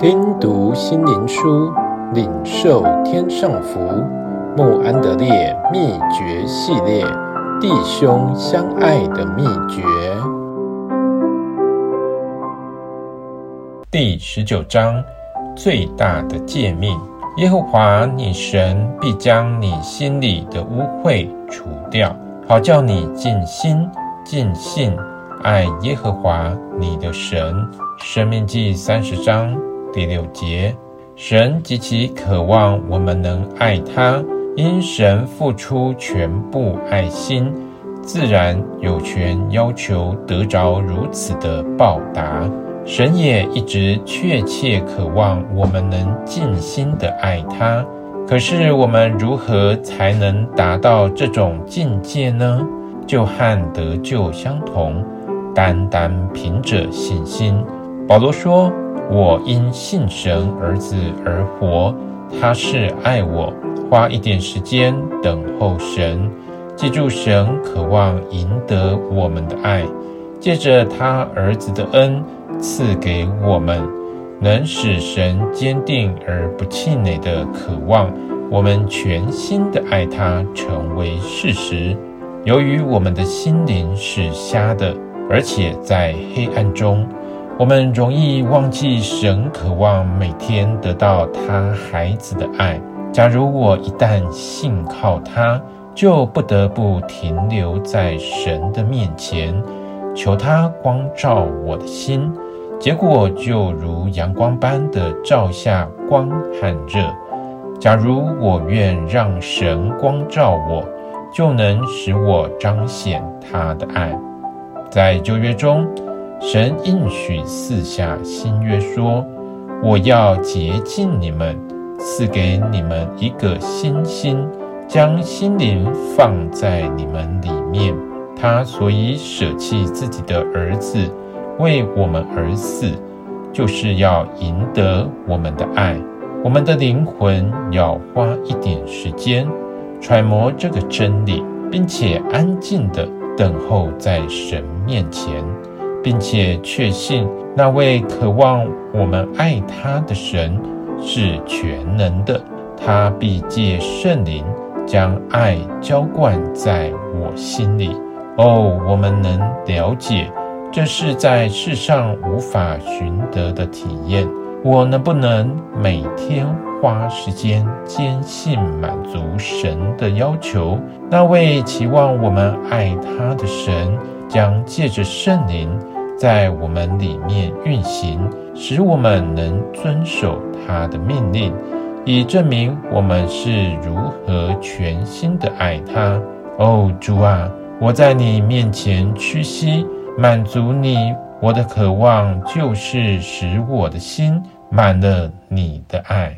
听读心灵书，领受天上福。穆安德烈秘诀系列：弟兄相爱的秘诀。第十九章：最大的诫命。耶和华你神必将你心里的污秽除掉，好叫你尽心尽性爱耶和华你的神。生命记三十章。第六节，神极其渴望我们能爱他，因神付出全部爱心，自然有权要求得着如此的报答。神也一直确切渴望我们能尽心的爱他。可是我们如何才能达到这种境界呢？就和得救相同，单单凭着信心。保罗说。我因信神儿子而活，他是爱我，花一点时间等候神。记住，神渴望赢得我们的爱，借着他儿子的恩赐给我们，能使神坚定而不气馁的渴望我们全心的爱他成为事实。由于我们的心灵是瞎的，而且在黑暗中。我们容易忘记神渴望每天得到他孩子的爱。假如我一旦信靠他，就不得不停留在神的面前，求他光照我的心。结果就如阳光般的照下光和热。假如我愿让神光照我，就能使我彰显他的爱。在旧约中。神应许赐下新约说：“我要洁净你们，赐给你们一个新心，将心灵放在你们里面。他所以舍弃自己的儿子，为我们而死，就是要赢得我们的爱。我们的灵魂要花一点时间揣摩这个真理，并且安静地等候在神面前。”并且确信那位渴望我们爱他的神是全能的，他必借圣灵将爱浇灌在我心里。哦，我们能了解，这是在世上无法寻得的体验。我能不能每天花时间坚信满足神的要求？那位期望我们爱他的神将借着圣灵。在我们里面运行，使我们能遵守他的命令，以证明我们是如何全心的爱他。哦，主啊，我在你面前屈膝，满足你。我的渴望就是使我的心满了你的爱。